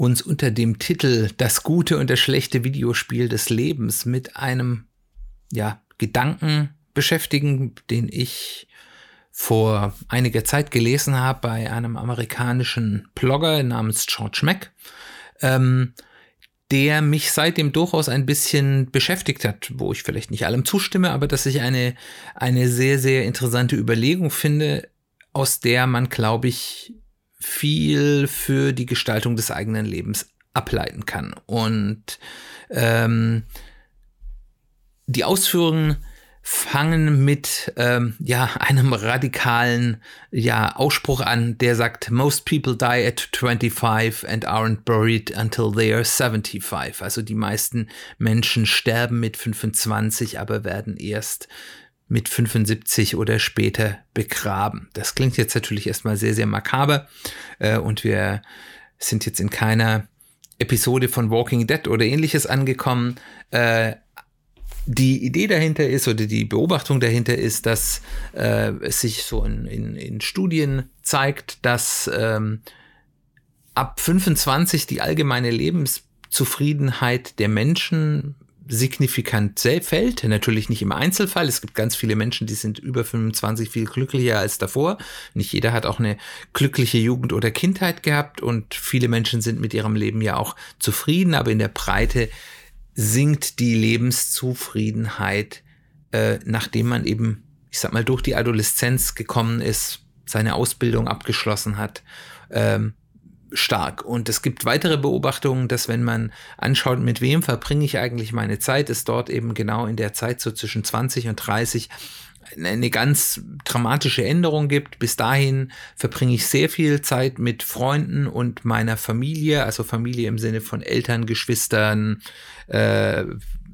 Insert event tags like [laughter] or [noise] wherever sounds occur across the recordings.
uns unter dem Titel Das gute und das schlechte Videospiel des Lebens mit einem ja, Gedanken beschäftigen, den ich vor einiger Zeit gelesen habe bei einem amerikanischen Blogger namens George Mack. Ähm, der mich seitdem durchaus ein bisschen beschäftigt hat, wo ich vielleicht nicht allem zustimme, aber dass ich eine, eine sehr, sehr interessante Überlegung finde, aus der man, glaube ich, viel für die Gestaltung des eigenen Lebens ableiten kann. Und ähm, die Ausführungen fangen mit ähm, ja [laughs] einem radikalen ja Ausspruch an, der sagt most people die at 25 and aren't buried until they are 75. Also die meisten Menschen sterben mit 25, aber werden erst mit 75 oder später begraben. Das klingt jetzt natürlich erstmal sehr sehr makaber äh, und wir sind jetzt in keiner Episode von Walking Dead oder ähnliches angekommen. Äh, die Idee dahinter ist oder die Beobachtung dahinter ist, dass äh, es sich so in, in, in Studien zeigt, dass ähm, ab 25 die allgemeine Lebenszufriedenheit der Menschen signifikant fällt. Natürlich nicht im Einzelfall. Es gibt ganz viele Menschen, die sind über 25 viel glücklicher als davor. Nicht jeder hat auch eine glückliche Jugend oder Kindheit gehabt und viele Menschen sind mit ihrem Leben ja auch zufrieden, aber in der Breite sinkt die Lebenszufriedenheit, äh, nachdem man eben, ich sag mal, durch die Adoleszenz gekommen ist, seine Ausbildung abgeschlossen hat, ähm, stark. Und es gibt weitere Beobachtungen, dass wenn man anschaut, mit wem verbringe ich eigentlich meine Zeit, ist dort eben genau in der Zeit so zwischen 20 und 30 eine ganz dramatische Änderung gibt. Bis dahin verbringe ich sehr viel Zeit mit Freunden und meiner Familie, also Familie im Sinne von Eltern, Geschwistern, äh,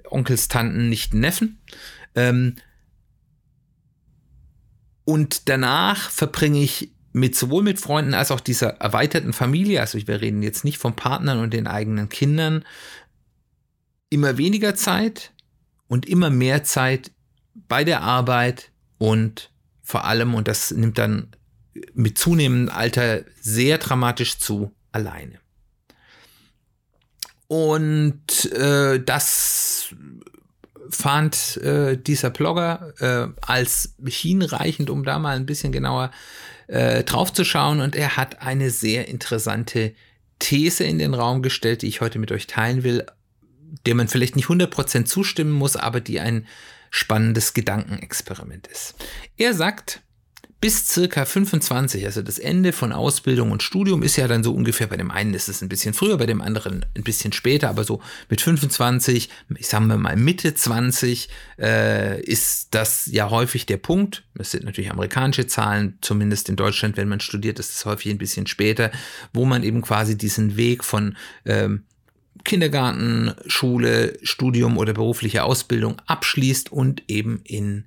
Onkels, Tanten, nicht Neffen. Ähm, und danach verbringe ich mit sowohl mit Freunden als auch dieser erweiterten Familie, also wir reden jetzt nicht von Partnern und den eigenen Kindern, immer weniger Zeit und immer mehr Zeit bei der Arbeit und vor allem, und das nimmt dann mit zunehmendem Alter sehr dramatisch zu, alleine. Und äh, das fand äh, dieser Blogger äh, als hinreichend, um da mal ein bisschen genauer äh, drauf zu schauen. Und er hat eine sehr interessante These in den Raum gestellt, die ich heute mit euch teilen will, der man vielleicht nicht 100% zustimmen muss, aber die ein spannendes Gedankenexperiment ist. Er sagt, bis circa 25, also das Ende von Ausbildung und Studium ist ja dann so ungefähr, bei dem einen ist es ein bisschen früher, bei dem anderen ein bisschen später, aber so mit 25, ich sage mal Mitte 20, äh, ist das ja häufig der Punkt. Das sind natürlich amerikanische Zahlen, zumindest in Deutschland, wenn man studiert, ist es häufig ein bisschen später, wo man eben quasi diesen Weg von ähm, Kindergarten, Schule, Studium oder berufliche Ausbildung abschließt und eben in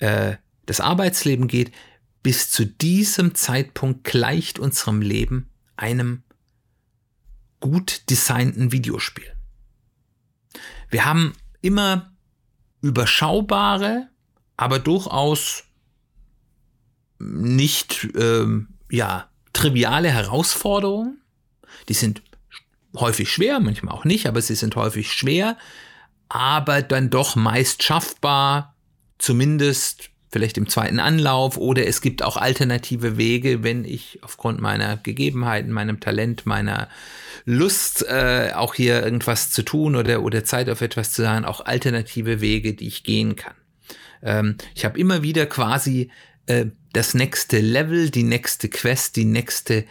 äh, das Arbeitsleben geht, bis zu diesem Zeitpunkt gleicht unserem Leben einem gut designten Videospiel. Wir haben immer überschaubare, aber durchaus nicht ähm, ja triviale Herausforderungen. Die sind häufig schwer, manchmal auch nicht, aber sie sind häufig schwer, aber dann doch meist schaffbar, zumindest vielleicht im zweiten Anlauf oder es gibt auch alternative Wege, wenn ich aufgrund meiner Gegebenheiten, meinem Talent, meiner Lust äh, auch hier irgendwas zu tun oder, oder Zeit auf etwas zu sagen, auch alternative Wege, die ich gehen kann. Ähm, ich habe immer wieder quasi äh, das nächste Level, die nächste Quest, die nächste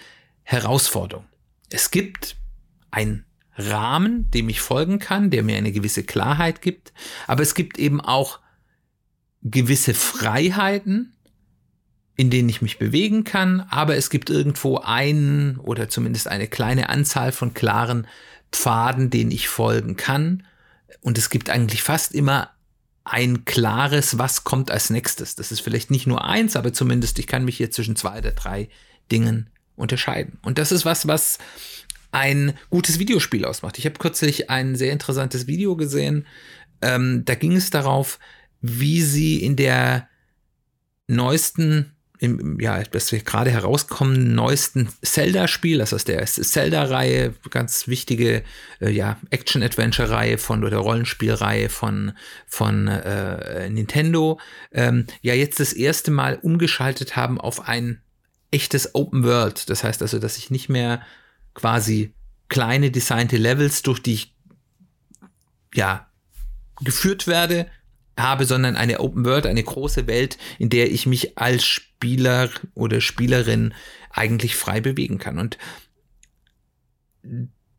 Herausforderung. Es gibt ein Rahmen, dem ich folgen kann, der mir eine gewisse Klarheit gibt, aber es gibt eben auch gewisse Freiheiten, in denen ich mich bewegen kann, aber es gibt irgendwo einen oder zumindest eine kleine Anzahl von klaren Pfaden, denen ich folgen kann. Und es gibt eigentlich fast immer ein klares, was kommt als nächstes. Das ist vielleicht nicht nur eins, aber zumindest ich kann mich hier zwischen zwei oder drei Dingen unterscheiden. Und das ist was, was ein gutes Videospiel ausmacht. Ich habe kürzlich ein sehr interessantes Video gesehen. Ähm, da ging es darauf, wie sie in der neuesten im, ja, das wir gerade herauskommen, neuesten Zelda-Spiel, das ist der Zelda-Reihe, ganz wichtige äh, ja, Action-Adventure-Reihe von oder Rollenspielreihe von, von äh, Nintendo, ähm, ja jetzt das erste Mal umgeschaltet haben auf ein echtes Open World. Das heißt also, dass ich nicht mehr quasi kleine designte Levels, durch die ich ja geführt werde, habe, sondern eine Open World, eine große Welt, in der ich mich als Spieler oder Spielerin eigentlich frei bewegen kann. Und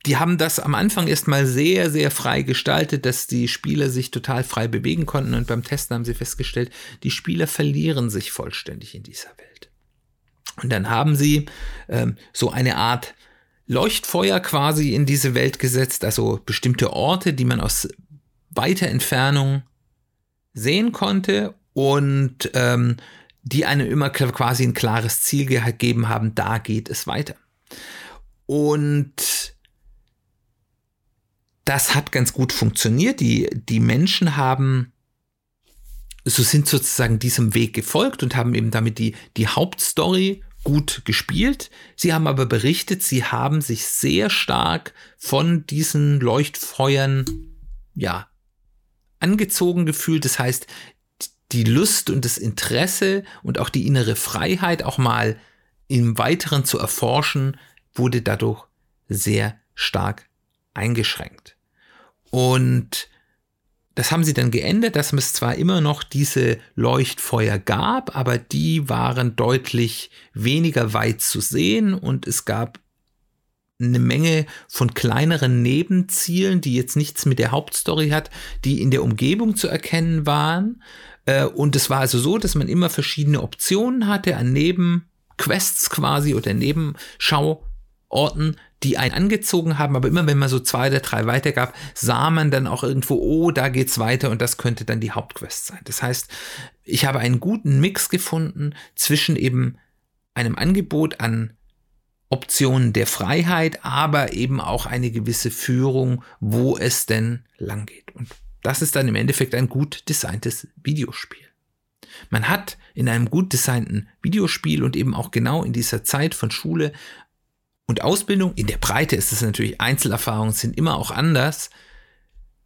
die haben das am Anfang erstmal sehr, sehr frei gestaltet, dass die Spieler sich total frei bewegen konnten. Und beim Testen haben sie festgestellt, die Spieler verlieren sich vollständig in dieser Welt. Und dann haben sie ähm, so eine Art Leuchtfeuer quasi in diese Welt gesetzt, also bestimmte Orte, die man aus weiter Entfernung sehen konnte und ähm, die einem immer quasi ein klares Ziel gegeben haben, da geht es weiter. Und das hat ganz gut funktioniert. Die, die Menschen haben, so sind sozusagen diesem Weg gefolgt und haben eben damit die, die Hauptstory gut gespielt. Sie haben aber berichtet, sie haben sich sehr stark von diesen Leuchtfeuern, ja, angezogen gefühlt. Das heißt, die Lust und das Interesse und auch die innere Freiheit auch mal im Weiteren zu erforschen, wurde dadurch sehr stark eingeschränkt. Und das haben sie dann geändert, dass es zwar immer noch diese Leuchtfeuer gab, aber die waren deutlich weniger weit zu sehen und es gab eine Menge von kleineren Nebenzielen, die jetzt nichts mit der Hauptstory hat, die in der Umgebung zu erkennen waren. Äh, und es war also so, dass man immer verschiedene Optionen hatte an Nebenquests quasi oder Nebenschauorten, die einen angezogen haben, aber immer wenn man so zwei oder drei weitergab, sah man dann auch irgendwo, oh, da geht's weiter und das könnte dann die Hauptquest sein. Das heißt, ich habe einen guten Mix gefunden zwischen eben einem Angebot an Optionen der Freiheit, aber eben auch eine gewisse Führung, wo es denn lang geht. Und das ist dann im Endeffekt ein gut designtes Videospiel. Man hat in einem gut designten Videospiel und eben auch genau in dieser Zeit von Schule und Ausbildung, in der Breite ist es natürlich, Einzelerfahrungen sind immer auch anders,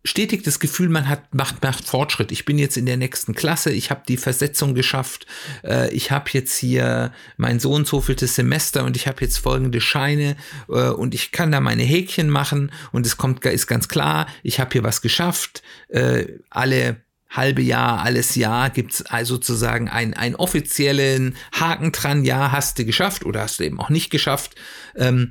stetig das Gefühl, man hat macht, macht Fortschritt. Ich bin jetzt in der nächsten Klasse, ich habe die Versetzung geschafft, äh, ich habe jetzt hier mein so und so vieltes Semester und ich habe jetzt folgende Scheine äh, und ich kann da meine Häkchen machen und es kommt ist ganz klar, ich habe hier was geschafft. Äh, alle halbe Jahr, alles Jahr gibt's also sozusagen einen, einen offiziellen Haken dran, ja, hast du geschafft oder hast du eben auch nicht geschafft. Ähm,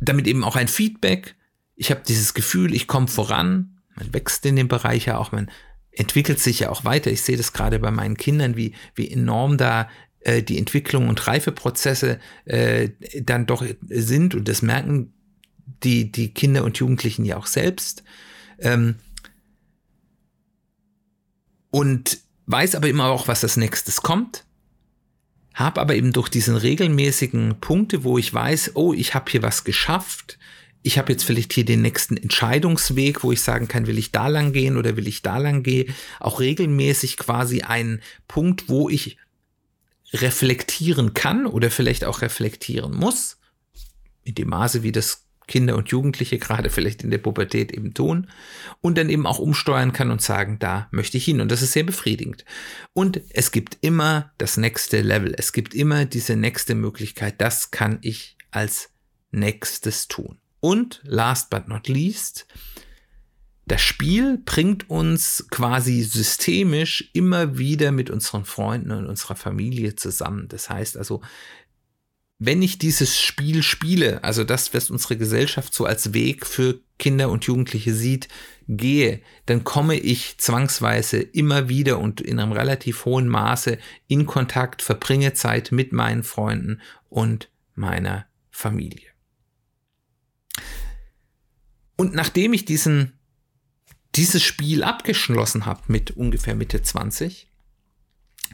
damit eben auch ein Feedback ich habe dieses Gefühl, ich komme voran, man wächst in dem Bereich ja auch, man entwickelt sich ja auch weiter. Ich sehe das gerade bei meinen Kindern, wie, wie enorm da äh, die Entwicklung und Reifeprozesse äh, dann doch sind und das merken die, die Kinder und Jugendlichen ja auch selbst. Ähm, und weiß aber immer auch, was als nächstes kommt. Hab aber eben durch diesen regelmäßigen Punkte, wo ich weiß, oh, ich habe hier was geschafft, ich habe jetzt vielleicht hier den nächsten Entscheidungsweg, wo ich sagen kann, will ich da lang gehen oder will ich da lang gehen, auch regelmäßig quasi einen Punkt, wo ich reflektieren kann oder vielleicht auch reflektieren muss, in dem Maße, wie das Kinder und Jugendliche gerade vielleicht in der Pubertät eben tun. Und dann eben auch umsteuern kann und sagen, da möchte ich hin. Und das ist sehr befriedigend. Und es gibt immer das nächste Level, es gibt immer diese nächste Möglichkeit, das kann ich als nächstes tun. Und last but not least, das Spiel bringt uns quasi systemisch immer wieder mit unseren Freunden und unserer Familie zusammen. Das heißt also, wenn ich dieses Spiel spiele, also das, was unsere Gesellschaft so als Weg für Kinder und Jugendliche sieht, gehe, dann komme ich zwangsweise immer wieder und in einem relativ hohen Maße in Kontakt, verbringe Zeit mit meinen Freunden und meiner Familie. Und nachdem ich diesen, dieses Spiel abgeschlossen habe mit ungefähr Mitte 20,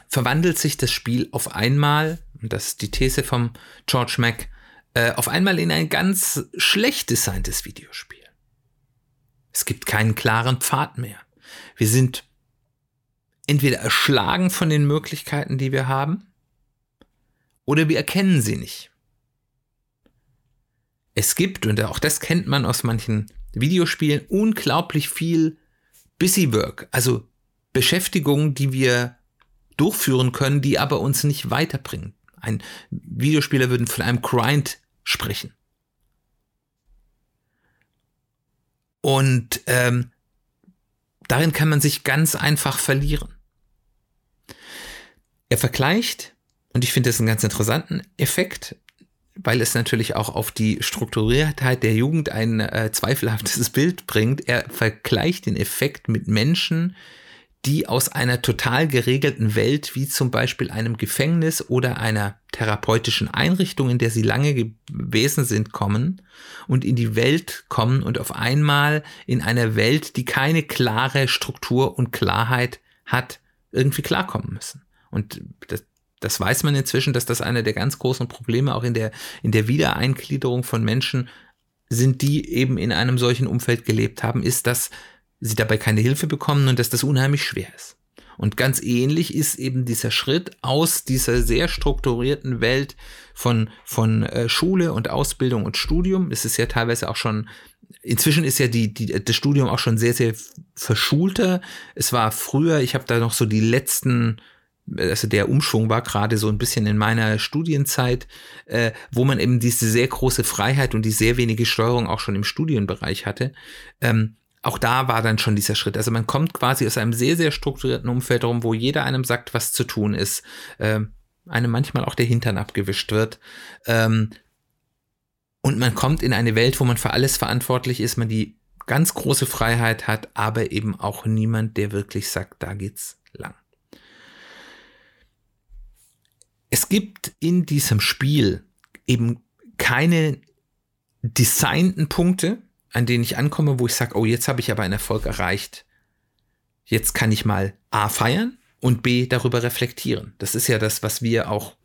verwandelt sich das Spiel auf einmal, und das ist die These vom George Mack, äh, auf einmal in ein ganz schlecht designtes Videospiel. Es gibt keinen klaren Pfad mehr. Wir sind entweder erschlagen von den Möglichkeiten, die wir haben, oder wir erkennen sie nicht. Es gibt, und auch das kennt man aus manchen Videospielen, unglaublich viel Busywork, also Beschäftigung, die wir durchführen können, die aber uns nicht weiterbringen. Ein Videospieler würde von einem Grind sprechen. Und ähm, darin kann man sich ganz einfach verlieren. Er vergleicht, und ich finde das einen ganz interessanten Effekt, weil es natürlich auch auf die Strukturiertheit der Jugend ein äh, zweifelhaftes Bild bringt. Er vergleicht den Effekt mit Menschen, die aus einer total geregelten Welt, wie zum Beispiel einem Gefängnis oder einer therapeutischen Einrichtung, in der sie lange gewesen sind, kommen und in die Welt kommen und auf einmal in einer Welt, die keine klare Struktur und Klarheit hat, irgendwie klarkommen müssen. Und das, das weiß man inzwischen, dass das einer der ganz großen Probleme auch in der, in der Wiedereingliederung von Menschen sind, die eben in einem solchen Umfeld gelebt haben, ist, dass sie dabei keine Hilfe bekommen und dass das unheimlich schwer ist. Und ganz ähnlich ist eben dieser Schritt aus dieser sehr strukturierten Welt von, von äh, Schule und Ausbildung und Studium. Es ist ja teilweise auch schon, inzwischen ist ja die, die, das Studium auch schon sehr, sehr verschulter. Es war früher, ich habe da noch so die letzten, also der Umschwung war gerade so ein bisschen in meiner Studienzeit, äh, wo man eben diese sehr große Freiheit und die sehr wenige Steuerung auch schon im Studienbereich hatte. Ähm, auch da war dann schon dieser Schritt. Also man kommt quasi aus einem sehr, sehr strukturierten Umfeld rum, wo jeder einem sagt, was zu tun ist. Ähm, einem manchmal auch der Hintern abgewischt wird. Ähm, und man kommt in eine Welt, wo man für alles verantwortlich ist, man die ganz große Freiheit hat, aber eben auch niemand, der wirklich sagt, da geht's lang. Es gibt in diesem Spiel eben keine designten Punkte, an denen ich ankomme, wo ich sage, oh, jetzt habe ich aber einen Erfolg erreicht. Jetzt kann ich mal A feiern und B darüber reflektieren. Das ist ja das, was wir auch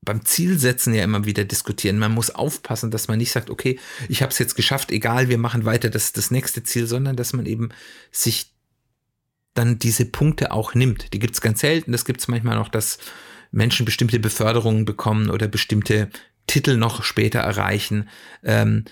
beim Zielsetzen ja immer wieder diskutieren. Man muss aufpassen, dass man nicht sagt, okay, ich habe es jetzt geschafft, egal, wir machen weiter das, das nächste Ziel, sondern dass man eben sich dann diese Punkte auch nimmt. Die gibt es ganz selten. Das gibt es manchmal noch, dass Menschen bestimmte Beförderungen bekommen oder bestimmte Titel noch später erreichen. Ähm,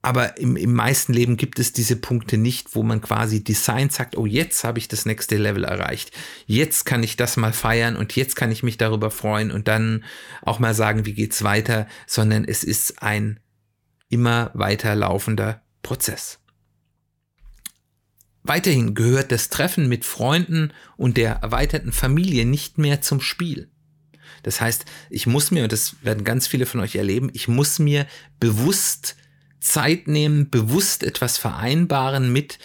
aber im, im meisten Leben gibt es diese Punkte nicht, wo man quasi Design sagt, oh, jetzt habe ich das nächste Level erreicht. Jetzt kann ich das mal feiern und jetzt kann ich mich darüber freuen und dann auch mal sagen, wie geht's weiter, sondern es ist ein immer weiter laufender Prozess. Weiterhin gehört das Treffen mit Freunden und der erweiterten Familie nicht mehr zum Spiel. Das heißt, ich muss mir, und das werden ganz viele von euch erleben, ich muss mir bewusst Zeit nehmen, bewusst etwas vereinbaren mit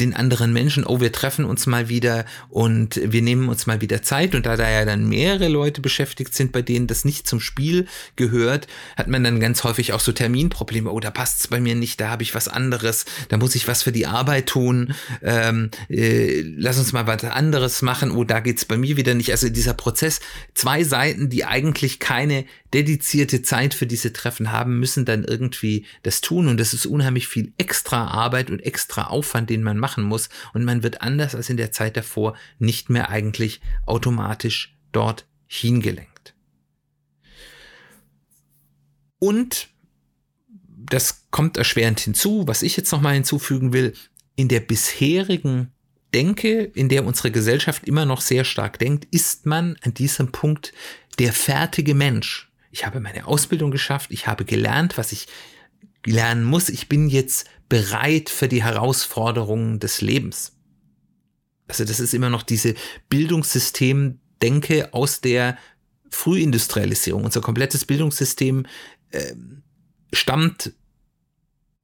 den anderen Menschen, oh, wir treffen uns mal wieder und wir nehmen uns mal wieder Zeit. Und da da ja dann mehrere Leute beschäftigt sind, bei denen das nicht zum Spiel gehört, hat man dann ganz häufig auch so Terminprobleme. Oh, da passt es bei mir nicht, da habe ich was anderes, da muss ich was für die Arbeit tun. Ähm, äh, lass uns mal was anderes machen. Oh, da geht's bei mir wieder nicht. Also dieser Prozess, zwei Seiten, die eigentlich keine dedizierte Zeit für diese Treffen haben, müssen dann irgendwie das tun. Und das ist unheimlich viel extra Arbeit und extra Aufwand, den man machen muss und man wird anders als in der Zeit davor nicht mehr eigentlich automatisch dort hingelenkt. Und das kommt erschwerend hinzu, was ich jetzt nochmal hinzufügen will, in der bisherigen Denke, in der unsere Gesellschaft immer noch sehr stark denkt, ist man an diesem Punkt der fertige Mensch. Ich habe meine Ausbildung geschafft, ich habe gelernt, was ich lernen muss. Ich bin jetzt bereit für die Herausforderungen des Lebens. Also das ist immer noch diese Bildungssystemdenke aus der Frühindustrialisierung. Unser komplettes Bildungssystem äh, stammt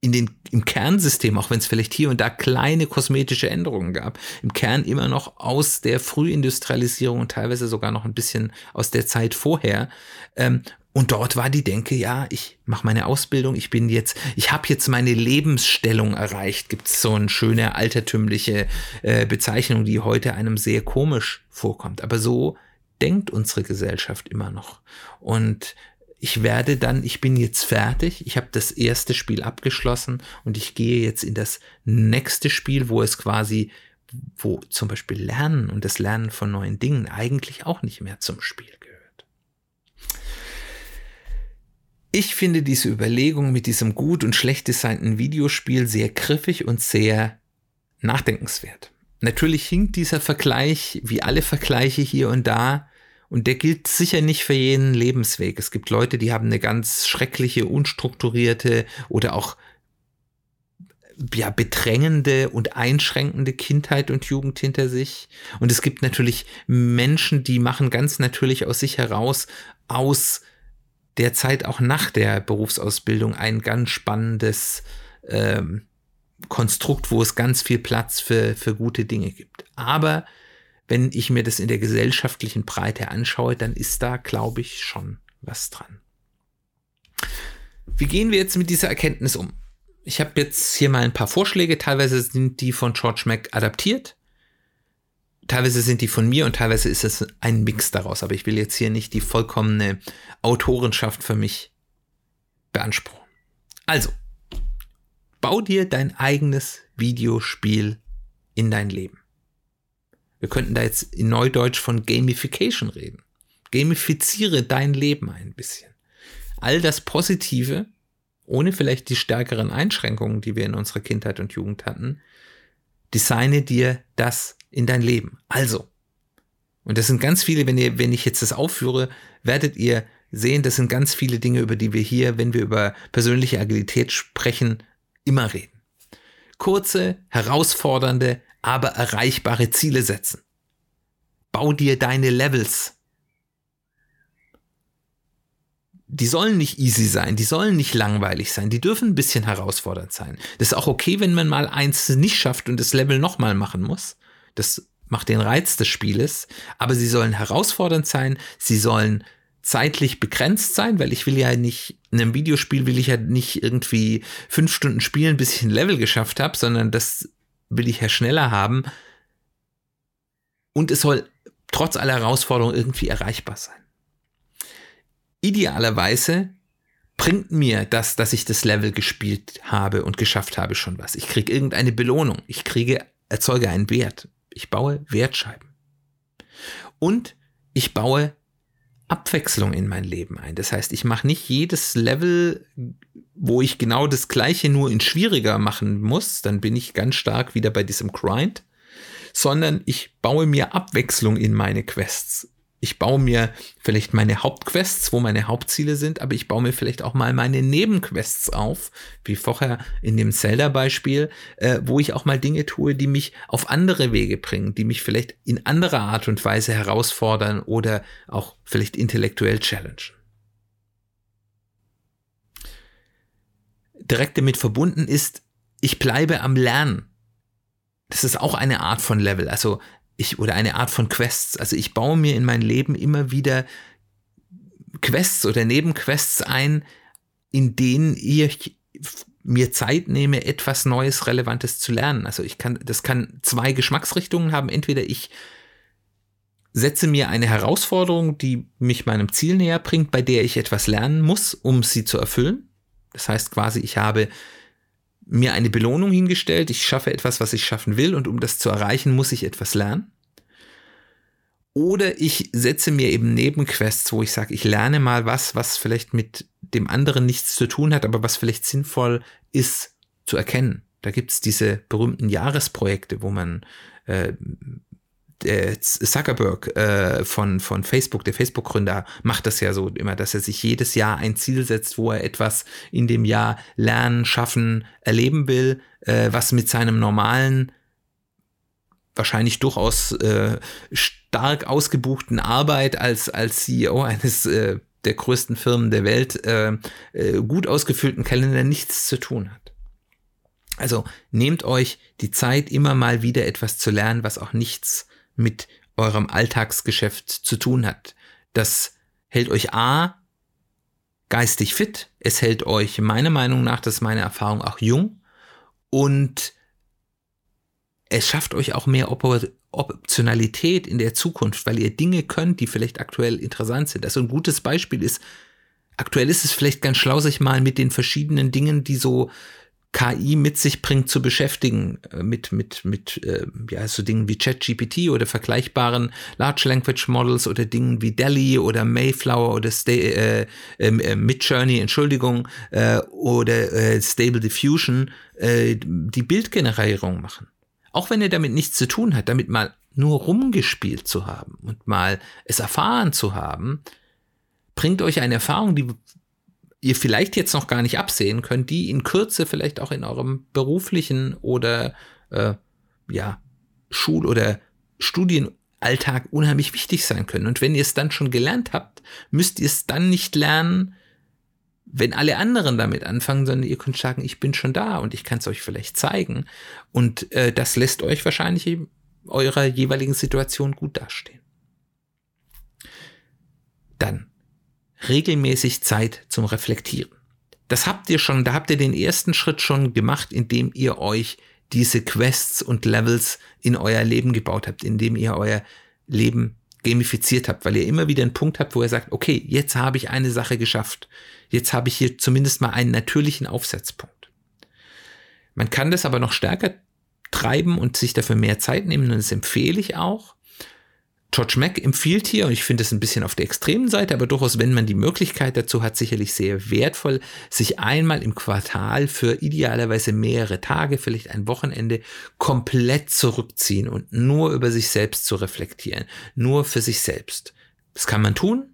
in den, im Kernsystem, auch wenn es vielleicht hier und da kleine kosmetische Änderungen gab, im Kern immer noch aus der Frühindustrialisierung und teilweise sogar noch ein bisschen aus der Zeit vorher. Ähm, und dort war die Denke, ja, ich mache meine Ausbildung, ich bin jetzt, ich habe jetzt meine Lebensstellung erreicht. Gibt es so eine schöne altertümliche äh, Bezeichnung, die heute einem sehr komisch vorkommt. Aber so denkt unsere Gesellschaft immer noch. Und ich werde dann, ich bin jetzt fertig, ich habe das erste Spiel abgeschlossen und ich gehe jetzt in das nächste Spiel, wo es quasi, wo zum Beispiel Lernen und das Lernen von neuen Dingen eigentlich auch nicht mehr zum Spiel Ich finde diese Überlegung mit diesem gut und schlecht designten Videospiel sehr griffig und sehr nachdenkenswert. Natürlich hinkt dieser Vergleich, wie alle Vergleiche hier und da, und der gilt sicher nicht für jeden Lebensweg. Es gibt Leute, die haben eine ganz schreckliche, unstrukturierte oder auch ja, bedrängende und einschränkende Kindheit und Jugend hinter sich. Und es gibt natürlich Menschen, die machen ganz natürlich aus sich heraus aus derzeit auch nach der Berufsausbildung ein ganz spannendes ähm, Konstrukt, wo es ganz viel Platz für, für gute Dinge gibt. Aber wenn ich mir das in der gesellschaftlichen Breite anschaue, dann ist da, glaube ich, schon was dran. Wie gehen wir jetzt mit dieser Erkenntnis um? Ich habe jetzt hier mal ein paar Vorschläge, teilweise sind die von George Mack adaptiert teilweise sind die von mir und teilweise ist es ein Mix daraus, aber ich will jetzt hier nicht die vollkommene Autorenschaft für mich beanspruchen. Also, bau dir dein eigenes Videospiel in dein Leben. Wir könnten da jetzt in Neudeutsch von Gamification reden. Gamifiziere dein Leben ein bisschen. All das Positive, ohne vielleicht die stärkeren Einschränkungen, die wir in unserer Kindheit und Jugend hatten, designe dir das in dein Leben. Also, und das sind ganz viele, wenn ihr, wenn ich jetzt das aufführe, werdet ihr sehen, das sind ganz viele Dinge, über die wir hier, wenn wir über persönliche Agilität sprechen, immer reden. Kurze, herausfordernde, aber erreichbare Ziele setzen. Bau dir deine Levels die sollen nicht easy sein, die sollen nicht langweilig sein, die dürfen ein bisschen herausfordernd sein. Das ist auch okay, wenn man mal eins nicht schafft und das Level nochmal machen muss. Das macht den Reiz des Spieles, aber sie sollen herausfordernd sein, sie sollen zeitlich begrenzt sein, weil ich will ja nicht, in einem Videospiel will ich ja nicht irgendwie fünf Stunden spielen, bis ich ein Level geschafft habe, sondern das will ich ja schneller haben. Und es soll trotz aller Herausforderungen irgendwie erreichbar sein idealerweise bringt mir das, dass ich das Level gespielt habe und geschafft habe, schon was. Ich kriege irgendeine Belohnung. Ich kriege, erzeuge einen Wert. Ich baue Wertscheiben. Und ich baue Abwechslung in mein Leben ein. Das heißt, ich mache nicht jedes Level, wo ich genau das gleiche nur in schwieriger machen muss, dann bin ich ganz stark wieder bei diesem Grind, sondern ich baue mir Abwechslung in meine Quests ich baue mir vielleicht meine Hauptquests, wo meine Hauptziele sind, aber ich baue mir vielleicht auch mal meine Nebenquests auf, wie vorher in dem Zelda-Beispiel, äh, wo ich auch mal Dinge tue, die mich auf andere Wege bringen, die mich vielleicht in anderer Art und Weise herausfordern oder auch vielleicht intellektuell challengen. Direkt damit verbunden ist, ich bleibe am Lernen. Das ist auch eine Art von Level. Also ich, oder eine Art von Quests. Also ich baue mir in mein Leben immer wieder Quests oder Nebenquests ein, in denen ich mir Zeit nehme, etwas Neues, Relevantes zu lernen. Also ich kann, das kann zwei Geschmacksrichtungen haben. Entweder ich setze mir eine Herausforderung, die mich meinem Ziel näher bringt, bei der ich etwas lernen muss, um sie zu erfüllen. Das heißt quasi, ich habe mir eine Belohnung hingestellt, ich schaffe etwas, was ich schaffen will und um das zu erreichen, muss ich etwas lernen. Oder ich setze mir eben Nebenquests, wo ich sage, ich lerne mal was, was vielleicht mit dem anderen nichts zu tun hat, aber was vielleicht sinnvoll ist zu erkennen. Da gibt's diese berühmten Jahresprojekte, wo man äh, Zuckerberg äh, von, von Facebook, der Facebook-Gründer, macht das ja so immer, dass er sich jedes Jahr ein Ziel setzt, wo er etwas in dem Jahr lernen, schaffen, erleben will, äh, was mit seinem normalen, wahrscheinlich durchaus äh, stark ausgebuchten Arbeit als, als CEO eines äh, der größten Firmen der Welt äh, äh, gut ausgefüllten Kalender nichts zu tun hat. Also nehmt euch die Zeit, immer mal wieder etwas zu lernen, was auch nichts mit eurem Alltagsgeschäft zu tun hat. Das hält euch A geistig fit, es hält euch meiner Meinung nach, das ist meine Erfahrung, auch jung und es schafft euch auch mehr Optionalität in der Zukunft, weil ihr Dinge könnt, die vielleicht aktuell interessant sind. Also ein gutes Beispiel ist, aktuell ist es vielleicht ganz schlau, sich mal mit den verschiedenen Dingen, die so KI mit sich bringt, zu beschäftigen, äh, mit, mit, mit äh, ja, so Dingen wie ChatGPT oder vergleichbaren Large Language Models oder Dingen wie Delhi oder Mayflower oder Stay, äh, ähm, äh, Midjourney, Entschuldigung, äh, oder äh, Stable Diffusion, äh, die Bildgenerierung machen. Auch wenn er damit nichts zu tun hat, damit mal nur rumgespielt zu haben und mal es erfahren zu haben, bringt euch eine Erfahrung, die ihr vielleicht jetzt noch gar nicht absehen könnt, die in Kürze vielleicht auch in eurem beruflichen oder äh, ja Schul- oder Studienalltag unheimlich wichtig sein können. Und wenn ihr es dann schon gelernt habt, müsst ihr es dann nicht lernen, wenn alle anderen damit anfangen, sondern ihr könnt sagen, ich bin schon da und ich kann es euch vielleicht zeigen. Und äh, das lässt euch wahrscheinlich in eurer jeweiligen Situation gut dastehen. Dann regelmäßig Zeit zum Reflektieren. Das habt ihr schon, da habt ihr den ersten Schritt schon gemacht, indem ihr euch diese Quests und Levels in euer Leben gebaut habt, indem ihr euer Leben gamifiziert habt, weil ihr immer wieder einen Punkt habt, wo ihr sagt, okay, jetzt habe ich eine Sache geschafft. Jetzt habe ich hier zumindest mal einen natürlichen Aufsetzpunkt. Man kann das aber noch stärker treiben und sich dafür mehr Zeit nehmen und das empfehle ich auch. George Mack empfiehlt hier, und ich finde es ein bisschen auf der extremen Seite, aber durchaus, wenn man die Möglichkeit dazu hat, sicherlich sehr wertvoll, sich einmal im Quartal für idealerweise mehrere Tage, vielleicht ein Wochenende, komplett zurückziehen und nur über sich selbst zu reflektieren. Nur für sich selbst. Das kann man tun,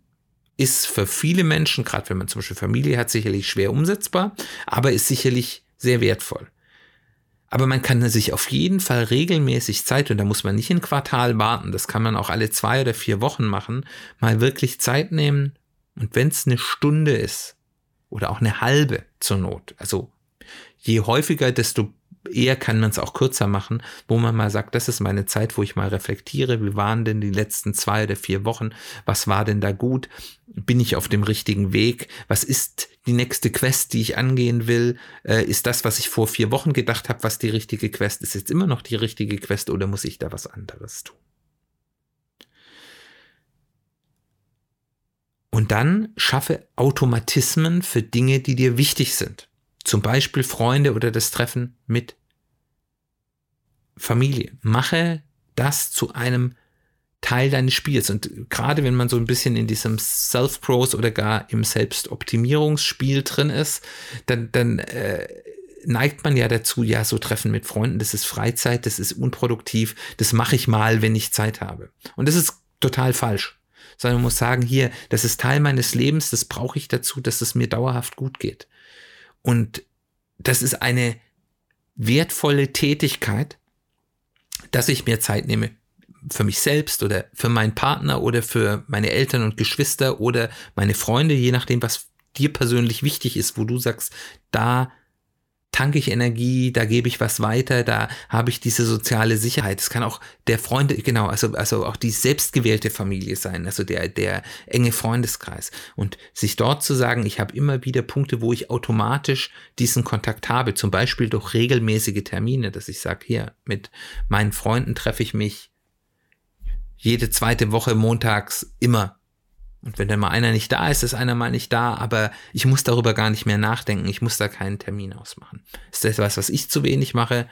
ist für viele Menschen, gerade wenn man zum Beispiel Familie hat, sicherlich schwer umsetzbar, aber ist sicherlich sehr wertvoll. Aber man kann sich auf jeden Fall regelmäßig Zeit, und da muss man nicht ein Quartal warten, das kann man auch alle zwei oder vier Wochen machen, mal wirklich Zeit nehmen. Und wenn es eine Stunde ist oder auch eine halbe zur Not, also je häufiger, desto eher kann man es auch kürzer machen, wo man mal sagt, das ist meine Zeit, wo ich mal reflektiere, wie waren denn die letzten zwei oder vier Wochen, was war denn da gut, bin ich auf dem richtigen Weg, was ist die nächste Quest, die ich angehen will, äh, ist das, was ich vor vier Wochen gedacht habe, was die richtige Quest? Ist, jetzt immer noch die richtige Quest oder muss ich da was anderes tun? Und dann schaffe Automatismen für Dinge, die dir wichtig sind. Zum Beispiel Freunde oder das Treffen mit Familie. Mache das zu einem Teil deines Spiels. Und gerade wenn man so ein bisschen in diesem Self-Growth oder gar im Selbstoptimierungsspiel drin ist, dann, dann äh, neigt man ja dazu, ja, so Treffen mit Freunden, das ist Freizeit, das ist unproduktiv, das mache ich mal, wenn ich Zeit habe. Und das ist total falsch. Sondern man muss sagen, hier, das ist Teil meines Lebens, das brauche ich dazu, dass es mir dauerhaft gut geht. Und das ist eine wertvolle Tätigkeit, dass ich mir Zeit nehme für mich selbst oder für meinen Partner oder für meine Eltern und Geschwister oder meine Freunde, je nachdem, was dir persönlich wichtig ist, wo du sagst, da tanke ich Energie, da gebe ich was weiter, da habe ich diese soziale Sicherheit. Es kann auch der Freunde, genau, also, also auch die selbstgewählte Familie sein, also der, der enge Freundeskreis. Und sich dort zu sagen, ich habe immer wieder Punkte, wo ich automatisch diesen Kontakt habe, zum Beispiel durch regelmäßige Termine, dass ich sage, hier, mit meinen Freunden treffe ich mich jede zweite Woche montags immer und wenn dann mal einer nicht da ist, ist einer mal nicht da, aber ich muss darüber gar nicht mehr nachdenken. Ich muss da keinen Termin ausmachen. Ist das was, was ich zu wenig mache,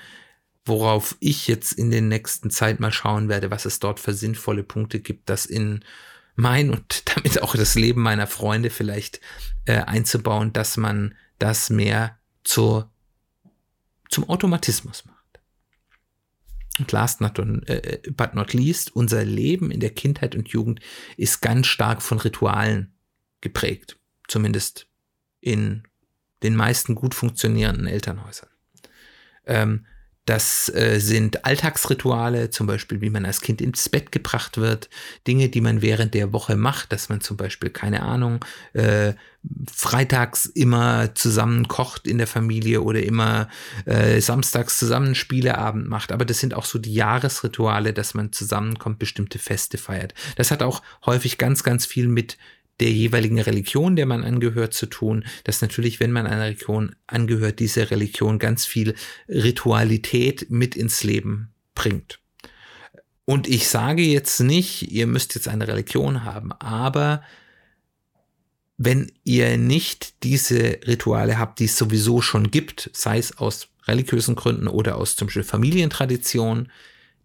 worauf ich jetzt in den nächsten Zeit mal schauen werde, was es dort für sinnvolle Punkte gibt, das in mein und [laughs] damit auch das Leben meiner Freunde vielleicht äh, einzubauen, dass man das mehr zur, zum Automatismus macht. Und last not, äh, but not least, unser Leben in der Kindheit und Jugend ist ganz stark von Ritualen geprägt. Zumindest in den meisten gut funktionierenden Elternhäusern. Ähm, Das äh, sind Alltagsrituale, zum Beispiel, wie man als Kind ins Bett gebracht wird, Dinge, die man während der Woche macht, dass man zum Beispiel, keine Ahnung, äh, freitags immer zusammen kocht in der Familie oder immer äh, samstags zusammen Spieleabend macht. Aber das sind auch so die Jahresrituale, dass man zusammenkommt, bestimmte Feste feiert. Das hat auch häufig ganz, ganz viel mit der jeweiligen Religion, der man angehört, zu tun, dass natürlich, wenn man einer Religion angehört, diese Religion ganz viel Ritualität mit ins Leben bringt. Und ich sage jetzt nicht, ihr müsst jetzt eine Religion haben, aber wenn ihr nicht diese Rituale habt, die es sowieso schon gibt, sei es aus religiösen Gründen oder aus zum Beispiel Familientradition,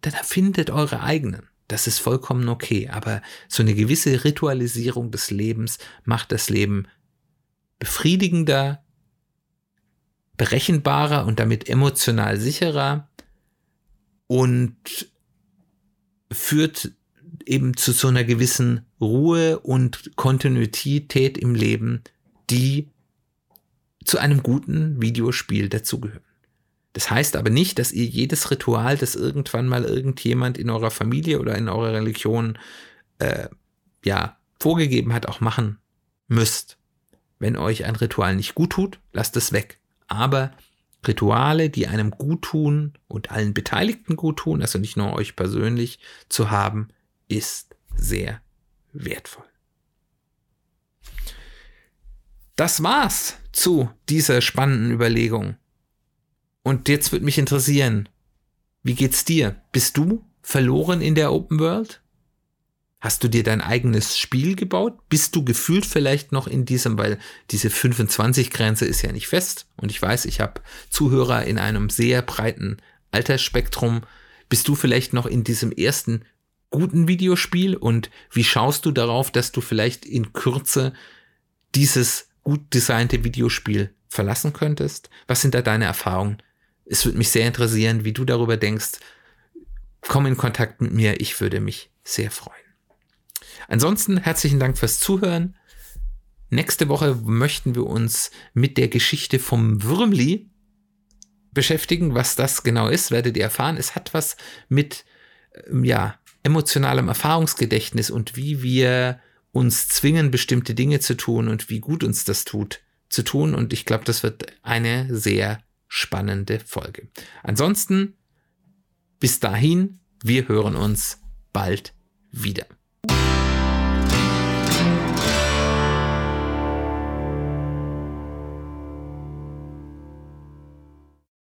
dann erfindet eure eigenen. Das ist vollkommen okay, aber so eine gewisse Ritualisierung des Lebens macht das Leben befriedigender, berechenbarer und damit emotional sicherer und führt eben zu so einer gewissen Ruhe und Kontinuität im Leben, die zu einem guten Videospiel dazugehören. Das heißt aber nicht, dass ihr jedes Ritual, das irgendwann mal irgendjemand in eurer Familie oder in eurer Religion äh, ja vorgegeben hat, auch machen müsst. Wenn euch ein Ritual nicht gut tut, lasst es weg. Aber Rituale, die einem gut tun und allen Beteiligten gut tun, also nicht nur euch persönlich zu haben, ist sehr wertvoll. Das war's zu dieser spannenden Überlegung. Und jetzt würde mich interessieren, wie geht's dir? Bist du verloren in der Open World? Hast du dir dein eigenes Spiel gebaut? Bist du gefühlt vielleicht noch in diesem, weil diese 25-Grenze ist ja nicht fest und ich weiß, ich habe Zuhörer in einem sehr breiten Altersspektrum. Bist du vielleicht noch in diesem ersten guten Videospiel und wie schaust du darauf, dass du vielleicht in Kürze dieses gut designte Videospiel verlassen könntest? Was sind da deine Erfahrungen? Es würde mich sehr interessieren, wie du darüber denkst. Komm in Kontakt mit mir, ich würde mich sehr freuen. Ansonsten herzlichen Dank fürs Zuhören. Nächste Woche möchten wir uns mit der Geschichte vom Würmli beschäftigen. Was das genau ist, werdet ihr erfahren. Es hat was mit, ähm, ja, emotionalem Erfahrungsgedächtnis und wie wir uns zwingen, bestimmte Dinge zu tun und wie gut uns das tut, zu tun. Und ich glaube, das wird eine sehr spannende Folge. Ansonsten, bis dahin, wir hören uns bald wieder.